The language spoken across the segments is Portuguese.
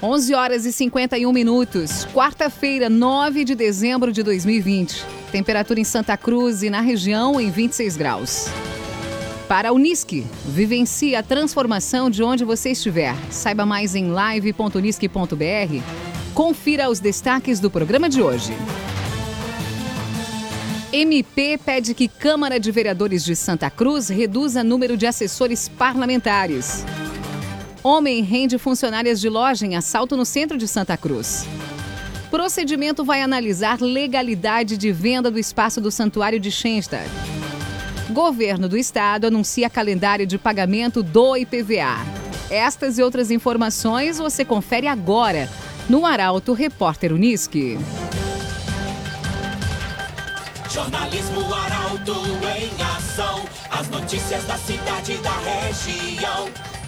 11 horas e 51 minutos, quarta-feira, 9 de dezembro de 2020. Temperatura em Santa Cruz e na região em 26 graus. Para a Unisque, vivencie a transformação de onde você estiver. Saiba mais em live.unisque.br. Confira os destaques do programa de hoje. MP pede que Câmara de Vereadores de Santa Cruz reduza número de assessores parlamentares. Homem rende funcionárias de loja em assalto no centro de Santa Cruz. Procedimento vai analisar legalidade de venda do espaço do Santuário de Schenstadt. Governo do Estado anuncia calendário de pagamento do IPVA. Estas e outras informações você confere agora no Arauto Repórter Unisque. Jornalismo Arauto em ação. As notícias da cidade e da região.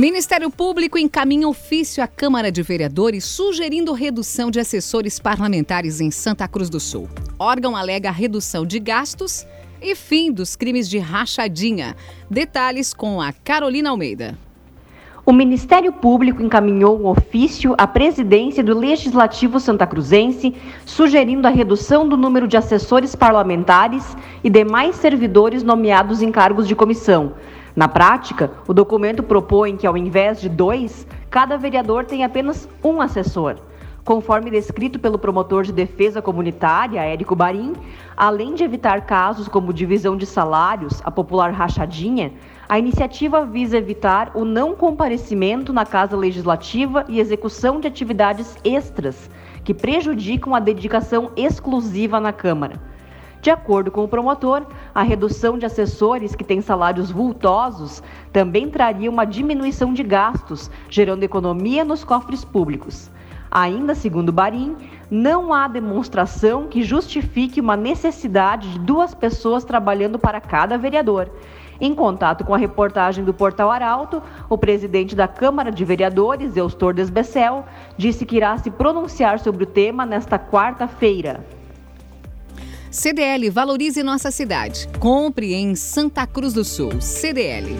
Ministério Público encaminha ofício à Câmara de Vereadores sugerindo redução de assessores parlamentares em Santa Cruz do Sul. órgão alega redução de gastos e fim dos crimes de rachadinha. Detalhes com a Carolina Almeida. O Ministério Público encaminhou um ofício à presidência do Legislativo Santa Cruzense, sugerindo a redução do número de assessores parlamentares e demais servidores nomeados em cargos de comissão na prática, o documento propõe que, ao invés de dois, cada vereador tenha apenas um assessor. Conforme descrito pelo promotor de defesa comunitária, Érico Barim, além de evitar casos como divisão de salários, a popular rachadinha, a iniciativa visa evitar o não comparecimento na Casa Legislativa e execução de atividades extras que prejudicam a dedicação exclusiva na Câmara. De acordo com o promotor, a redução de assessores que têm salários vultosos também traria uma diminuição de gastos, gerando economia nos cofres públicos. Ainda segundo Barim, não há demonstração que justifique uma necessidade de duas pessoas trabalhando para cada vereador. Em contato com a reportagem do Portal Arauto, o presidente da Câmara de Vereadores, Eustor Desbecel, disse que irá se pronunciar sobre o tema nesta quarta-feira. CDL Valorize Nossa Cidade. Compre em Santa Cruz do Sul. CDL.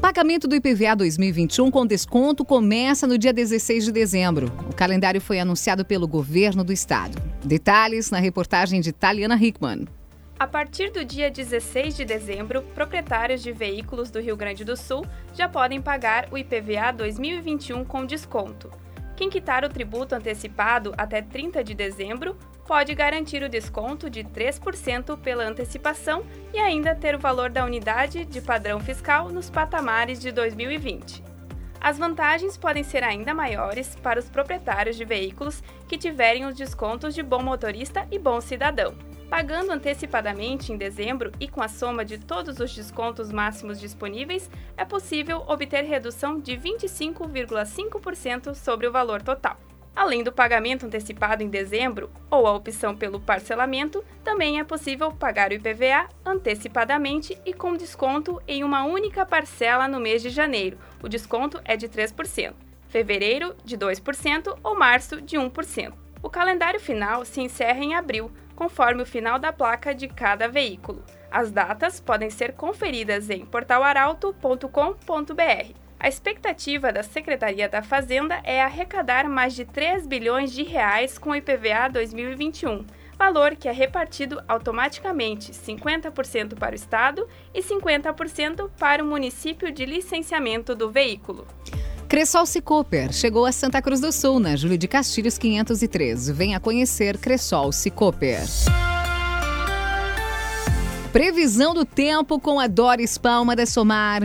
Pagamento do IPVA 2021 com desconto começa no dia 16 de dezembro. O calendário foi anunciado pelo governo do estado. Detalhes na reportagem de Taliana Hickman. A partir do dia 16 de dezembro, proprietários de veículos do Rio Grande do Sul já podem pagar o IPVA 2021 com desconto. Quem quitar o tributo antecipado até 30 de dezembro pode garantir o desconto de 3% pela antecipação e ainda ter o valor da unidade de padrão fiscal nos patamares de 2020. As vantagens podem ser ainda maiores para os proprietários de veículos que tiverem os descontos de bom motorista e bom cidadão. Pagando antecipadamente em dezembro e com a soma de todos os descontos máximos disponíveis, é possível obter redução de 25,5% sobre o valor total. Além do pagamento antecipado em dezembro ou a opção pelo parcelamento, também é possível pagar o IPVA antecipadamente e com desconto em uma única parcela no mês de janeiro. O desconto é de 3%, fevereiro de 2% ou março de 1%. O calendário final se encerra em abril, conforme o final da placa de cada veículo. As datas podem ser conferidas em portalaralto.com.br. A expectativa da Secretaria da Fazenda é arrecadar mais de 3 bilhões de reais com o IPVA 2021, valor que é repartido automaticamente 50% para o Estado e 50% para o município de licenciamento do veículo. Cressol Cicoper chegou a Santa Cruz do Sul, na Júlio de Castilhos 503. Venha conhecer Cressol Cicoper. Previsão do tempo com a Doris Palma da Somar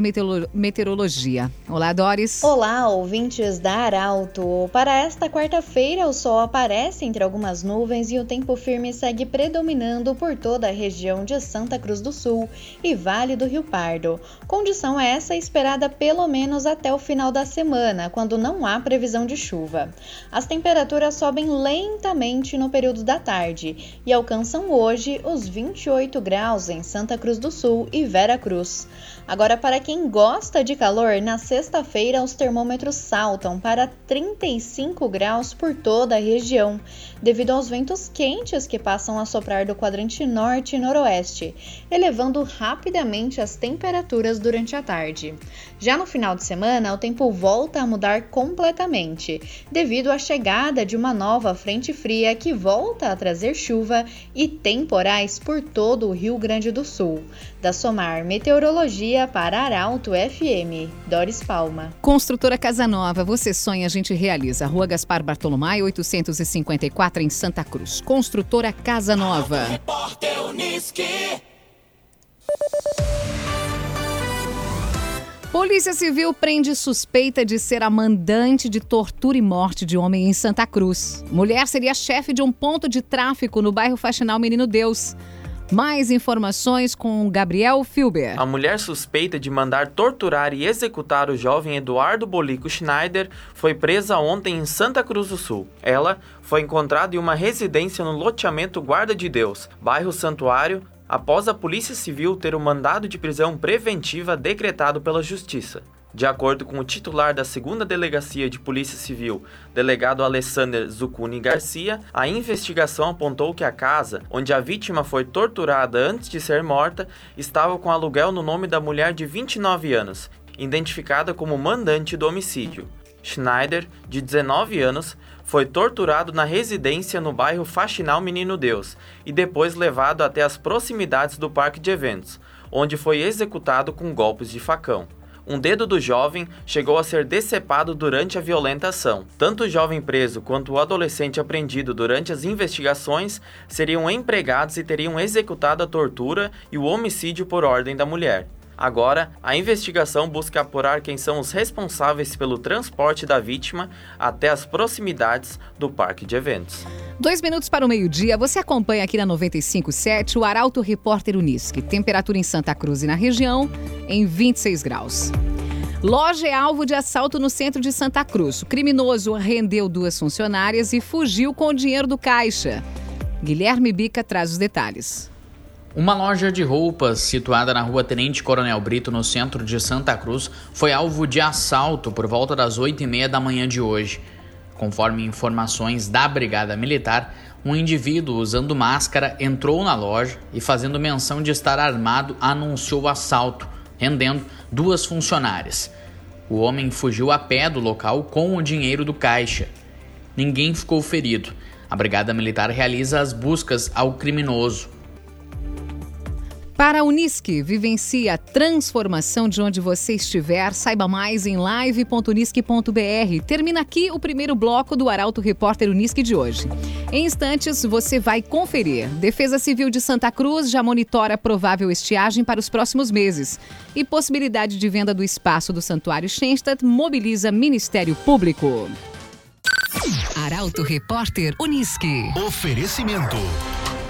Meteorologia. Olá, Doris. Olá, ouvintes da Arauto. Para esta quarta-feira, o sol aparece entre algumas nuvens e o tempo firme segue predominando por toda a região de Santa Cruz do Sul e Vale do Rio Pardo. Condição essa esperada pelo menos até o final da semana, quando não há previsão de chuva. As temperaturas sobem lentamente no período da tarde e alcançam hoje os 28 graus em Santa Cruz do Sul e Vera Cruz. Agora, para quem gosta de calor, na sexta-feira os termômetros saltam para 35 graus por toda a região, devido aos ventos quentes que passam a soprar do quadrante norte e noroeste, elevando rapidamente as temperaturas durante a tarde. Já no final de semana, o tempo volta a mudar completamente, devido à chegada de uma nova frente fria que volta a trazer chuva e temporais por todo o Rio Grande do Sul. Da Somar Meteorologia para Arauto FM, Doris Palma. Construtora Casa Nova, você sonha, a gente realiza. Rua Gaspar Bartolomé, 854 em Santa Cruz. Construtora Casa Nova. Polícia Civil prende suspeita de ser a mandante de tortura e morte de homem em Santa Cruz. Mulher seria chefe de um ponto de tráfico no bairro Faxinal Menino Deus. Mais informações com Gabriel Filber. A mulher suspeita de mandar torturar e executar o jovem Eduardo Bolico Schneider foi presa ontem em Santa Cruz do Sul. Ela foi encontrada em uma residência no loteamento Guarda de Deus, bairro Santuário, após a Polícia Civil ter o mandado de prisão preventiva decretado pela Justiça. De acordo com o titular da segunda Delegacia de Polícia Civil, delegado Alessander Zucuni Garcia, a investigação apontou que a casa, onde a vítima foi torturada antes de ser morta, estava com aluguel no nome da mulher de 29 anos, identificada como mandante do homicídio. Schneider, de 19 anos, foi torturado na residência no bairro Faxinal Menino Deus e depois levado até as proximidades do parque de eventos, onde foi executado com golpes de facão um dedo do jovem chegou a ser decepado durante a violenta ação. Tanto o jovem preso quanto o adolescente apreendido durante as investigações seriam empregados e teriam executado a tortura e o homicídio por ordem da mulher. Agora, a investigação busca apurar quem são os responsáveis pelo transporte da vítima até as proximidades do parque de eventos. Dois minutos para o meio-dia, você acompanha aqui na 95.7 o Arauto Repórter Unisque. Temperatura em Santa Cruz e na região em 26 graus. Loja é alvo de assalto no centro de Santa Cruz. O criminoso rendeu duas funcionárias e fugiu com o dinheiro do caixa. Guilherme Bica traz os detalhes. Uma loja de roupas situada na rua Tenente Coronel Brito, no centro de Santa Cruz, foi alvo de assalto por volta das 8 e meia da manhã de hoje. Conforme informações da Brigada Militar, um indivíduo usando máscara entrou na loja e, fazendo menção de estar armado, anunciou o assalto, rendendo duas funcionárias. O homem fugiu a pé do local com o dinheiro do caixa. Ninguém ficou ferido. A Brigada Militar realiza as buscas ao criminoso. Para a Unisque, vivencie a transformação de onde você estiver. Saiba mais em live.unisque.br. Termina aqui o primeiro bloco do Arauto Repórter Unisque de hoje. Em instantes, você vai conferir. Defesa Civil de Santa Cruz já monitora provável estiagem para os próximos meses. E possibilidade de venda do espaço do Santuário Schenstadt mobiliza Ministério Público. Arauto Repórter Unisque. Oferecimento.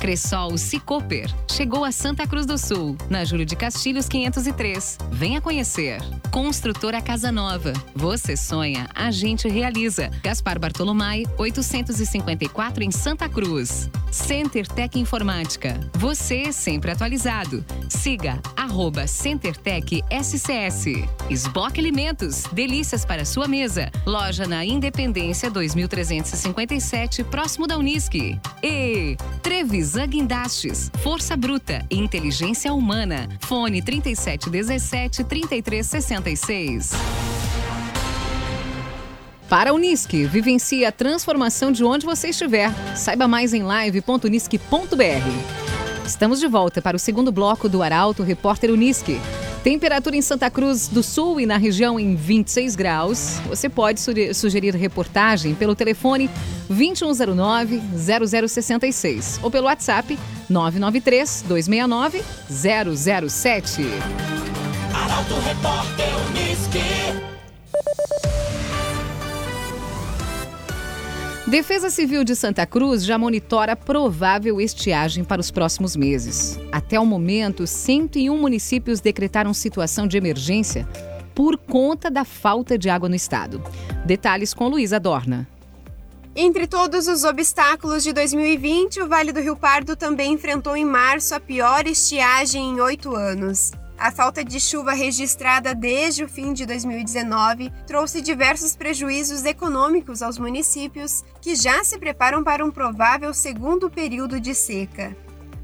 Cressol Cicoper. Chegou a Santa Cruz do Sul, na Júlio de Castilhos 503. Venha conhecer. Construtora Casa Nova. Você sonha, a gente realiza. Gaspar Bartolomai, 854 em Santa Cruz. Center Tech Informática. Você sempre atualizado. Siga arroba CenterTech SCS. Esboque Alimentos. Delícias para sua mesa. Loja na Independência 2357, próximo da Unisque. E Zaguindastes, Força Bruta, Inteligência Humana. Fone 3717 3366. Para a Unisque, vivencie a transformação de onde você estiver. Saiba mais em live.unisque.br. Estamos de volta para o segundo bloco do Arauto Repórter Uniski. Temperatura em Santa Cruz do Sul e na região em 26 graus. Você pode sugerir reportagem pelo telefone 2109-0066 ou pelo WhatsApp 993-269-007. Arauto Repórter Uniski. Defesa Civil de Santa Cruz já monitora provável estiagem para os próximos meses. Até o momento, 101 municípios decretaram situação de emergência por conta da falta de água no estado. Detalhes com Luísa Dorna. Entre todos os obstáculos de 2020, o Vale do Rio Pardo também enfrentou em março a pior estiagem em oito anos. A falta de chuva registrada desde o fim de 2019 trouxe diversos prejuízos econômicos aos municípios que já se preparam para um provável segundo período de seca.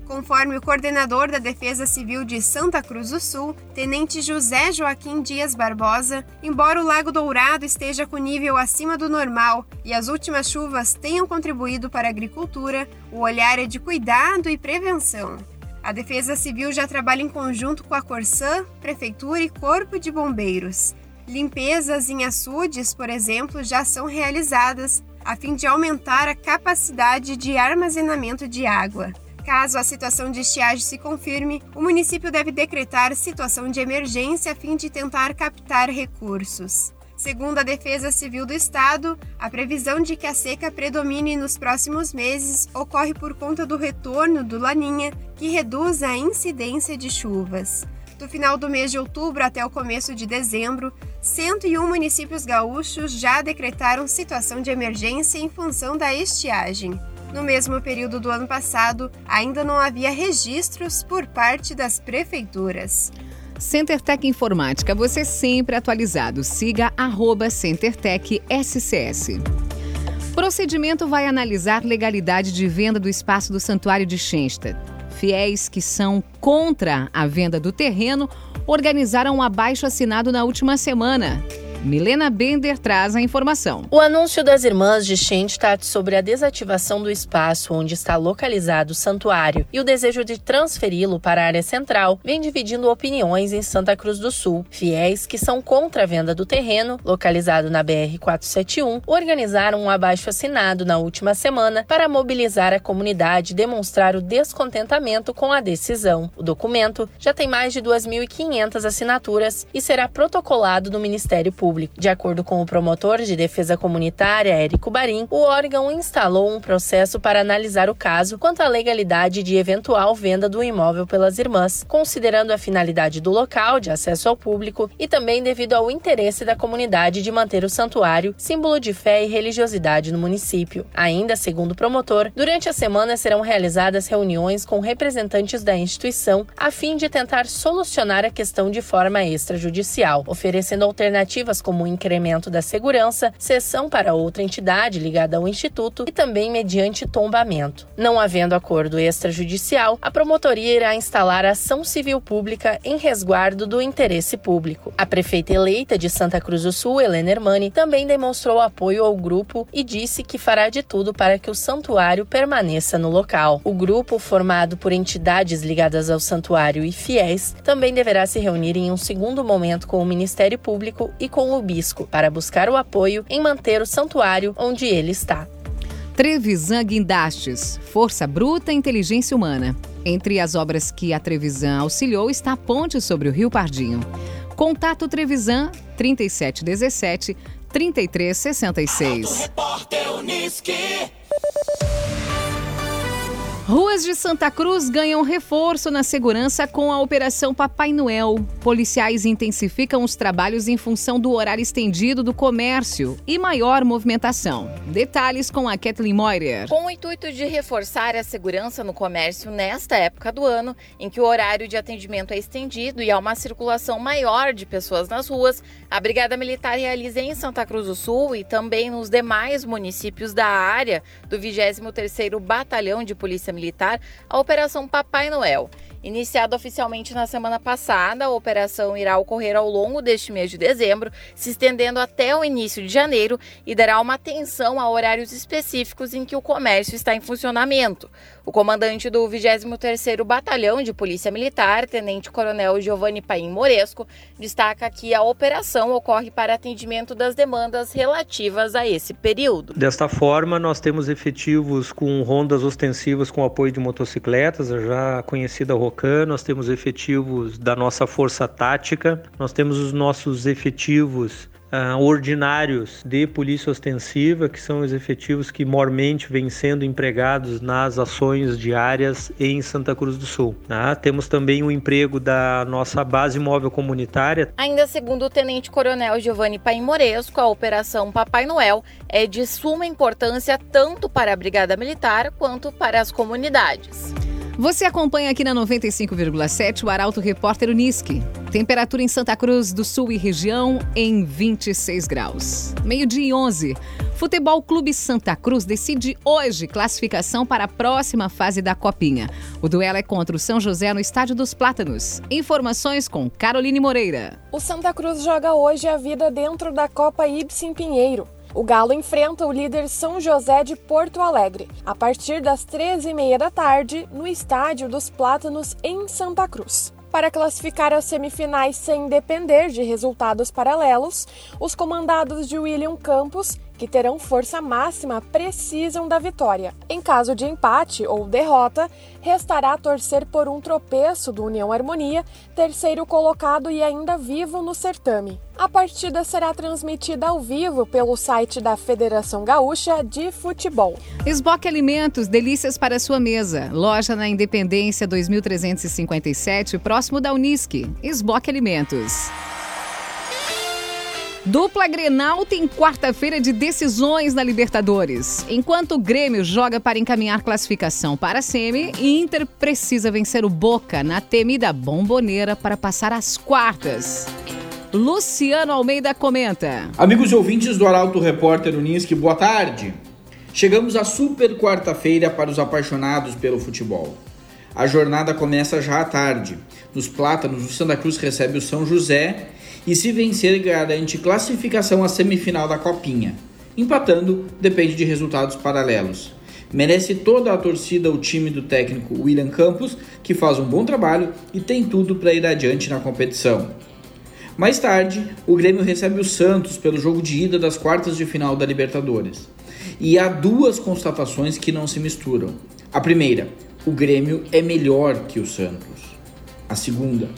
Conforme o coordenador da Defesa Civil de Santa Cruz do Sul, Tenente José Joaquim Dias Barbosa, embora o Lago Dourado esteja com nível acima do normal e as últimas chuvas tenham contribuído para a agricultura, o olhar é de cuidado e prevenção. A Defesa Civil já trabalha em conjunto com a Corsã, Prefeitura e Corpo de Bombeiros. Limpezas em açudes, por exemplo, já são realizadas a fim de aumentar a capacidade de armazenamento de água. Caso a situação de estiagem se confirme, o município deve decretar situação de emergência a fim de tentar captar recursos. Segundo a Defesa Civil do Estado, a previsão de que a seca predomine nos próximos meses ocorre por conta do retorno do Laninha, que reduz a incidência de chuvas. Do final do mês de outubro até o começo de dezembro, 101 municípios gaúchos já decretaram situação de emergência em função da estiagem. No mesmo período do ano passado, ainda não havia registros por parte das prefeituras. CenterTech Informática, você sempre atualizado. Siga arroba CenterTech SCS. Procedimento vai analisar legalidade de venda do espaço do Santuário de Xensta. Fiéis que são contra a venda do terreno organizaram um abaixo assinado na última semana. Milena Bender traz a informação. O anúncio das irmãs de Schenstadt sobre a desativação do espaço onde está localizado o santuário e o desejo de transferi-lo para a área central vem dividindo opiniões em Santa Cruz do Sul. Fiéis que são contra a venda do terreno, localizado na BR-471, organizaram um abaixo assinado na última semana para mobilizar a comunidade e demonstrar o descontentamento com a decisão. O documento já tem mais de 2.500 assinaturas e será protocolado no Ministério Público. Público. De acordo com o promotor de defesa comunitária, Érico Barim, o órgão instalou um processo para analisar o caso quanto à legalidade de eventual venda do imóvel pelas irmãs, considerando a finalidade do local de acesso ao público e também devido ao interesse da comunidade de manter o santuário, símbolo de fé e religiosidade no município. Ainda, segundo o promotor, durante a semana serão realizadas reuniões com representantes da instituição a fim de tentar solucionar a questão de forma extrajudicial, oferecendo alternativas como o incremento da segurança, cessão para outra entidade ligada ao Instituto e também mediante tombamento. Não havendo acordo extrajudicial, a promotoria irá instalar ação civil pública em resguardo do interesse público. A prefeita eleita de Santa Cruz do Sul, Helena Hermani, também demonstrou apoio ao grupo e disse que fará de tudo para que o santuário permaneça no local. O grupo, formado por entidades ligadas ao santuário e fiéis, também deverá se reunir em um segundo momento com o Ministério Público e com o Bisco para buscar o apoio em manter o santuário onde ele está. Trevisan Guindastes, Força Bruta e Inteligência Humana. Entre as obras que a Trevisan auxiliou está a ponte sobre o Rio Pardinho. Contato Trevisan 3717 3366. Ruas de Santa Cruz ganham reforço na segurança com a Operação Papai Noel. Policiais intensificam os trabalhos em função do horário estendido do comércio e maior movimentação. Detalhes com a Kathleen Moirer. Com o intuito de reforçar a segurança no comércio nesta época do ano, em que o horário de atendimento é estendido e há uma circulação maior de pessoas nas ruas, a Brigada Militar realiza em Santa Cruz do Sul e também nos demais municípios da área do 23º Batalhão de Polícia Militar a Operação Papai Noel. Iniciada oficialmente na semana passada, a operação irá ocorrer ao longo deste mês de dezembro, se estendendo até o início de janeiro e dará uma atenção a horários específicos em que o comércio está em funcionamento. O comandante do 23º Batalhão de Polícia Militar, Tenente Coronel Giovanni Paim Moresco, destaca que a operação ocorre para atendimento das demandas relativas a esse período. Desta forma, nós temos efetivos com rondas ostensivas com apoio de motocicletas, a já conhecida Rocan, nós temos efetivos da nossa força tática, nós temos os nossos efetivos uh, ordinários de polícia ostensiva, que são os efetivos que mormente vêm sendo empregados nas ações diárias em Santa Cruz do Sul. Né? Temos também o emprego da nossa base móvel comunitária. Ainda segundo o Tenente Coronel Giovanni Paim Moresco, a Operação Papai Noel é de suma importância tanto para a Brigada Militar quanto para as comunidades. Você acompanha aqui na 95,7 o Arauto Repórter Uniski. Temperatura em Santa Cruz do Sul e região em 26 graus. Meio-dia e 11. Futebol Clube Santa Cruz decide hoje classificação para a próxima fase da Copinha. O duelo é contra o São José no Estádio dos Plátanos. Informações com Caroline Moreira. O Santa Cruz joga hoje a vida dentro da Copa Ibsen Pinheiro. O Galo enfrenta o líder São José de Porto Alegre, a partir das 13h30 da tarde, no Estádio dos Plátanos, em Santa Cruz. Para classificar as semifinais sem depender de resultados paralelos, os comandados de William Campos que terão força máxima precisam da vitória. Em caso de empate ou derrota, restará torcer por um tropeço do União Harmonia, terceiro colocado e ainda vivo no certame. A partida será transmitida ao vivo pelo site da Federação Gaúcha de Futebol. Esboque Alimentos, delícias para sua mesa. Loja na Independência 2357, próximo da Unisque. Esboque Alimentos. Dupla Grenal tem quarta-feira de decisões na Libertadores. Enquanto o Grêmio joga para encaminhar classificação para a Semi, Inter precisa vencer o Boca na temida bomboneira para passar às quartas. Luciano Almeida comenta. Amigos ouvintes do Arauto Repórter Unisque, boa tarde. Chegamos à super quarta-feira para os apaixonados pelo futebol. A jornada começa já à tarde. Nos Plátanos, o Santa Cruz recebe o São José e se vencer garante classificação à semifinal da Copinha. Empatando depende de resultados paralelos. Merece toda a torcida o time do técnico William Campos, que faz um bom trabalho e tem tudo para ir adiante na competição. Mais tarde, o Grêmio recebe o Santos pelo jogo de ida das quartas de final da Libertadores. E há duas constatações que não se misturam. A primeira, o Grêmio é melhor que o Santos. A segunda,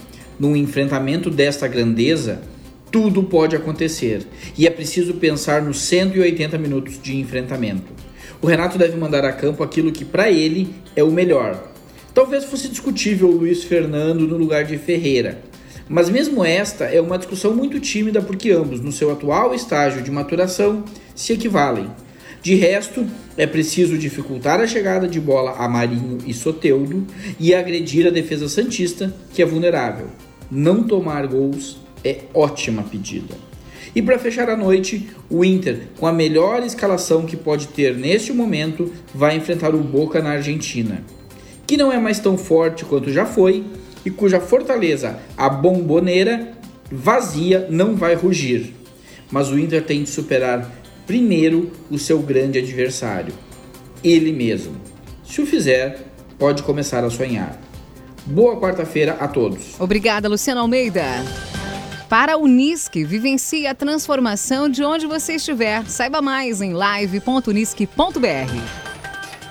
num enfrentamento desta grandeza, tudo pode acontecer e é preciso pensar nos 180 minutos de enfrentamento. O Renato deve mandar a campo aquilo que para ele é o melhor. Talvez fosse discutível o Luiz Fernando no lugar de Ferreira, mas mesmo esta é uma discussão muito tímida porque ambos, no seu atual estágio de maturação, se equivalem. De resto, é preciso dificultar a chegada de bola a Marinho e Soteudo e agredir a defesa Santista, que é vulnerável não tomar gols é ótima pedida. E para fechar a noite, o Inter, com a melhor escalação que pode ter neste momento, vai enfrentar o Boca na Argentina, que não é mais tão forte quanto já foi e cuja fortaleza, a bomboneira, vazia, não vai rugir. Mas o Inter tem de superar primeiro o seu grande adversário, ele mesmo. Se o fizer, pode começar a sonhar. Boa quarta-feira a todos. Obrigada, Luciano Almeida. Para o Unisque, vivencie a transformação de onde você estiver. Saiba mais em live.unisque.br.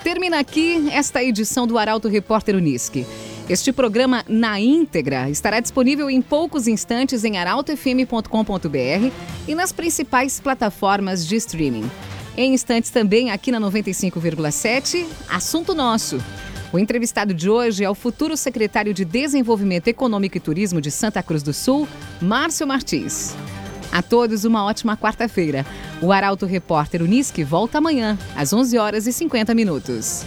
Termina aqui esta edição do Arauto Repórter Unisque. Este programa na íntegra estará disponível em poucos instantes em arautofm.com.br e nas principais plataformas de streaming. Em instantes também aqui na 95,7, assunto nosso. O entrevistado de hoje é o futuro secretário de Desenvolvimento Econômico e Turismo de Santa Cruz do Sul, Márcio Martins. A todos uma ótima quarta-feira. O Arauto Repórter Unisque volta amanhã, às 11 horas e 50 minutos.